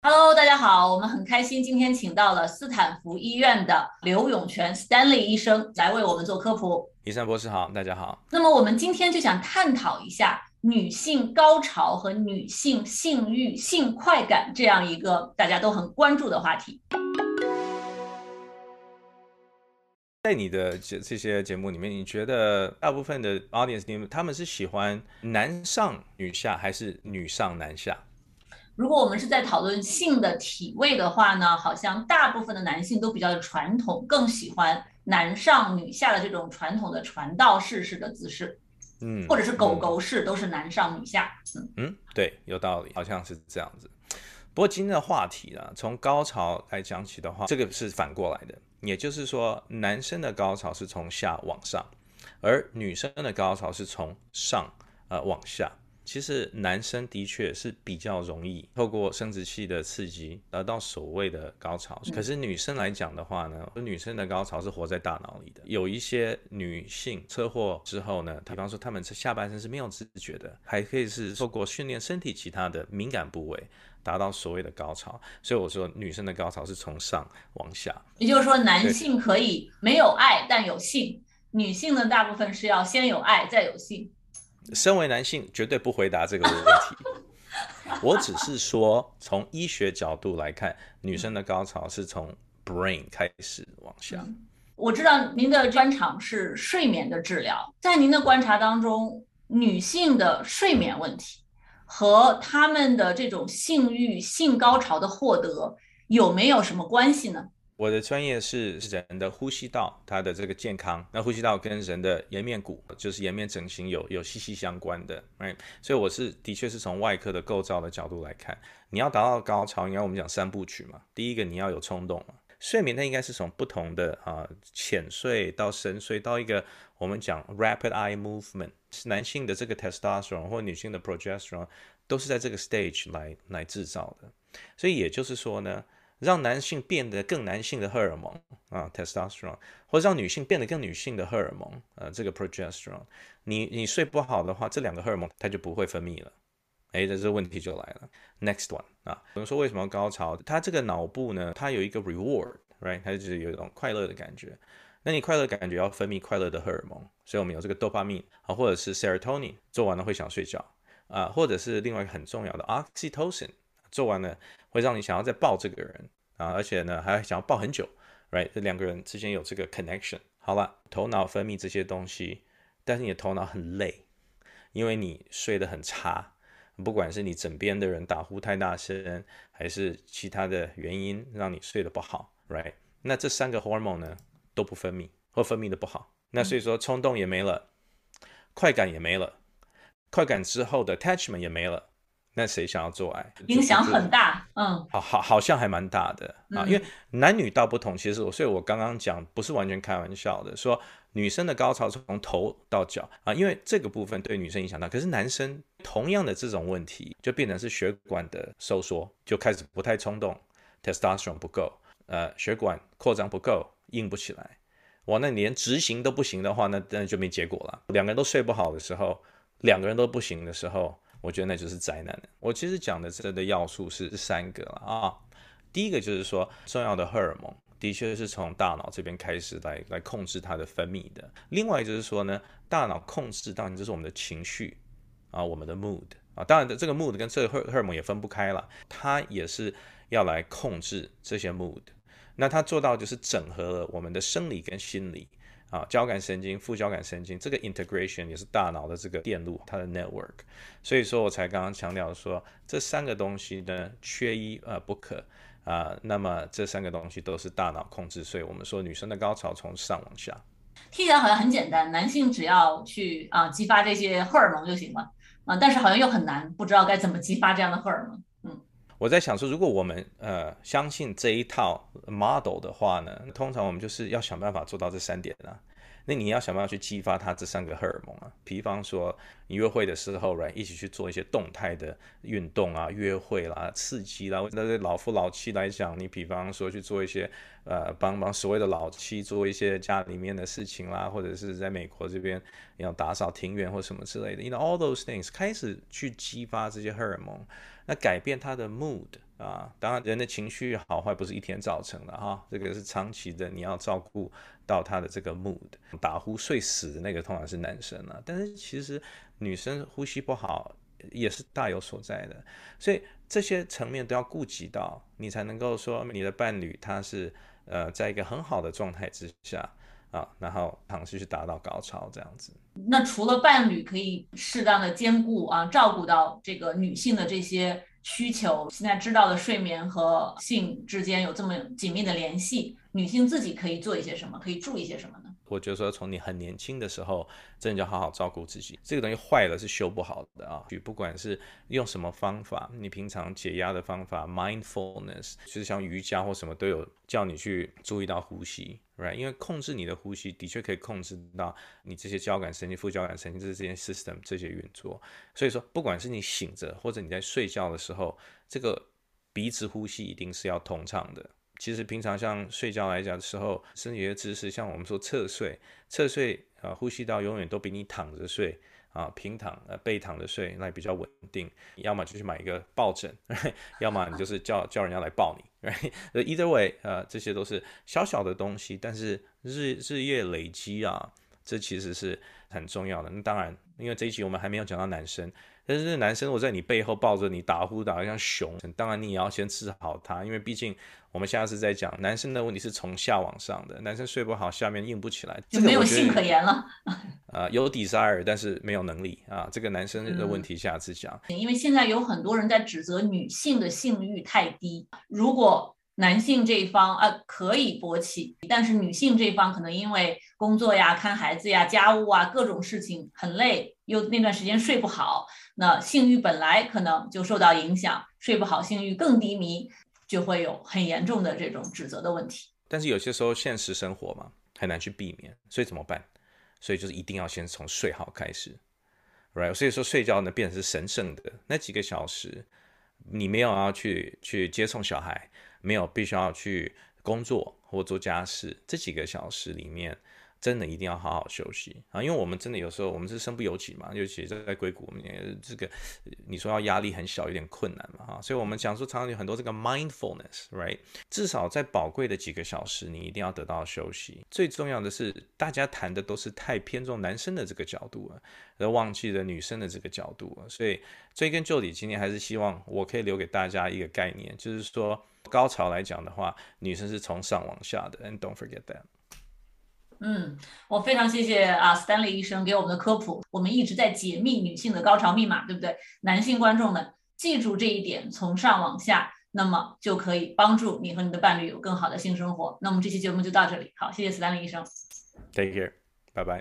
Hello，大家好，我们很开心今天请到了斯坦福医院的刘永全 Stanley 医生来为我们做科普。医生博士好，大家好。那么我们今天就想探讨一下女性高潮和女性性欲、性快感这样一个大家都很关注的话题。在你的这这些节目里面，你觉得大部分的 audience 他们是喜欢男上女下还是女上男下？如果我们是在讨论性的体位的话呢，好像大部分的男性都比较传统，更喜欢男上女下的这种传统的传道士式的姿势，嗯，或者是狗狗式，都是男上女下。嗯嗯，对，有道理，好像是这样子。不过今天的话题呢，从高潮来讲起的话，这个是反过来的，也就是说，男生的高潮是从下往上，而女生的高潮是从上呃往下。其实男生的确是比较容易透过生殖器的刺激得到所谓的高潮，可是女生来讲的话呢，女生的高潮是活在大脑里的。有一些女性车祸之后呢，比方说她们下半身是没有知觉的，还可以是透过训练身体其他的敏感部位达到所谓的高潮。所以我说女生的高潮是从上往下，也就是说男性可以没有爱但有性，女性呢大部分是要先有爱再有性。身为男性，绝对不回答这个问题。我只是说，从医学角度来看，女生的高潮是从 brain 开始往下。我知道您的专长是睡眠的治疗，在您的观察当中，女性的睡眠问题和她们的这种性欲、性高潮的获得有没有什么关系呢？我的专业是人的呼吸道，它的这个健康。那呼吸道跟人的颜面骨，就是颜面整形有有息息相关的，right？所以我是的确是从外科的构造的角度来看，你要达到高潮，应该我们讲三部曲嘛。第一个你要有冲动嘛，睡眠它应该是从不同的啊浅睡到深睡到一个我们讲 rapid eye movement，男性的这个 testosterone 或女性的 progesterone 都是在这个 stage 来来制造的。所以也就是说呢。让男性变得更男性的荷尔蒙啊，testosterone，或者让女性变得更女性的荷尔蒙，呃，这个 progesterone，你你睡不好的话，这两个荷尔蒙它就不会分泌了，哎，这这问题就来了。Next one 啊，我们说为什么高潮？它这个脑部呢，它有一个 reward，right？它就是有一种快乐的感觉。那你快乐感觉要分泌快乐的荷尔蒙，所以我们有这个 dopamine 啊，或者是 serotonin，做完了会想睡觉啊，或者是另外一个很重要的 oxytocin。做完了会让你想要再抱这个人啊，而且呢还想要抱很久，right？这两个人之间有这个 connection。好了，头脑分泌这些东西，但是你的头脑很累，因为你睡得很差，不管是你枕边的人打呼太大声，还是其他的原因让你睡得不好，right？那这三个 hormone 呢都不分泌，或分泌的不好，那所以说冲动也没了，快感也没了，快感之后的 attachment 也没了。那谁想要做爱？影响很大，嗯，好好好像还蛮大的啊，因为男女道不同，其实我所以我刚刚讲不是完全开玩笑的，说女生的高潮从头到脚啊，因为这个部分对女生影响大，可是男生同样的这种问题就变成是血管的收缩，就开始不太冲动，testosterone 不够，呃，血管扩张不够，硬不起来，哇，那连执行都不行的话，那那就没结果了。两个人都睡不好的时候，两个人都不行的时候。我觉得那就是灾难。我其实讲的这的要素是三个了啊。第一个就是说，重要的荷尔蒙的确是从大脑这边开始来来控制它的分泌的。另外就是说呢，大脑控制当然就是我们的情绪啊，我们的 mood 啊。当然的，这个 mood 跟这个荷荷尔蒙也分不开了，它也是要来控制这些 mood。那它做到就是整合了我们的生理跟心理。啊，交感神经、副交感神经，这个 integration 也是大脑的这个电路，它的 network。所以说我才刚刚强调说，这三个东西呢，缺一呃不可啊。那么这三个东西都是大脑控制，所以我们说女生的高潮从上往下，听起来好像很简单，男性只要去啊激发这些荷尔蒙就行了啊，但是好像又很难，不知道该怎么激发这样的荷尔蒙。我在想说，如果我们呃相信这一套 model 的话呢，通常我们就是要想办法做到这三点啊。那你要想办法去激发他这三个荷尔蒙啊。比方说，你约会的时候来一起去做一些动态的运动啊，约会啦，刺激啦。那对老夫老妻来讲，你比方说去做一些呃，帮忙所谓的老妻做一些家里面的事情啦，或者是在美国这边要打扫庭院或什么之类的，you know all those things，开始去激发这些荷尔蒙，那改变他的 mood。啊，当然，人的情绪好坏不是一天造成的哈，这个是长期的，你要照顾到他的这个 mood。打呼睡死的那个通常是男生啊，但是其实女生呼吸不好也是大有所在的，所以这些层面都要顾及到，你才能够说你的伴侣他是呃在一个很好的状态之下啊，然后尝试去达到高潮这样子。那除了伴侣可以适当的兼顾啊，照顾到这个女性的这些。需求现在知道的睡眠和性之间有这么紧密的联系，女性自己可以做一些什么？可以注意些什么呢？我觉得说从你很年轻的时候，真的要好好照顾自己。这个东西坏了是修不好的啊！不管是用什么方法，你平常解压的方法，mindfulness，就是像瑜伽或什么都有叫你去注意到呼吸。Right，因为控制你的呼吸，的确可以控制到你这些交感神经、副交感神经这些 system 这些运作。所以说，不管是你醒着或者你在睡觉的时候，这个鼻子呼吸一定是要通畅的。其实平常像睡觉来讲的时候，身体的姿势，像我们说侧睡，侧睡啊，呼吸道永远都比你躺着睡。啊，平躺呃背躺着睡，那比较稳定。要么就去买一个抱枕，要么你就是叫叫人家来抱你。Either way，呃，这些都是小小的东西，但是日日夜累积啊，这其实是很重要的。那当然，因为这一集我们还没有讲到男生。但是男生我在你背后抱着你打呼打得像熊，当然你也要先治好他，因为毕竟我们现在是在讲男生的问题是从下往上的，男生睡不好，下面硬不起来，就没有性可言了。呃，有 desire，但是没有能力啊，这个男生的问题下次讲。因为现在有很多人在指责女性的性欲太低，如果男性这一方啊可以勃起，但是女性这一方可能因为工作呀、看孩子呀、家务啊各种事情很累，又那段时间睡不好。那性欲本来可能就受到影响，睡不好，性欲更低迷，就会有很严重的这种指责的问题。但是有些时候现实生活嘛，很难去避免，所以怎么办？所以就是一定要先从睡好开始，right？所以说睡觉呢变成是神圣的那几个小时，你没有要去去接送小孩，没有必须要去工作或做家事，这几个小时里面。真的一定要好好休息啊！因为我们真的有时候我们是身不由己嘛，尤其在在硅谷，我们也这个你说要压力很小，有点困难嘛哈。所以我们讲说常常有很多这个 mindfulness，right？至少在宝贵的几个小时，你一定要得到休息。最重要的是，大家谈的都是太偏重男生的这个角度了，而忘记了女生的这个角度了。所以追根究底，今天还是希望我可以留给大家一个概念，就是说高潮来讲的话，女生是从上往下的，and don't forget that。嗯，我非常谢谢啊，Stanley 医生给我们的科普。我们一直在解密女性的高潮密码，对不对？男性观众们记住这一点，从上往下，那么就可以帮助你和你的伴侣有更好的性生活。那么这期节目就到这里，好，谢谢 Stanley 医生。Thank you，拜拜。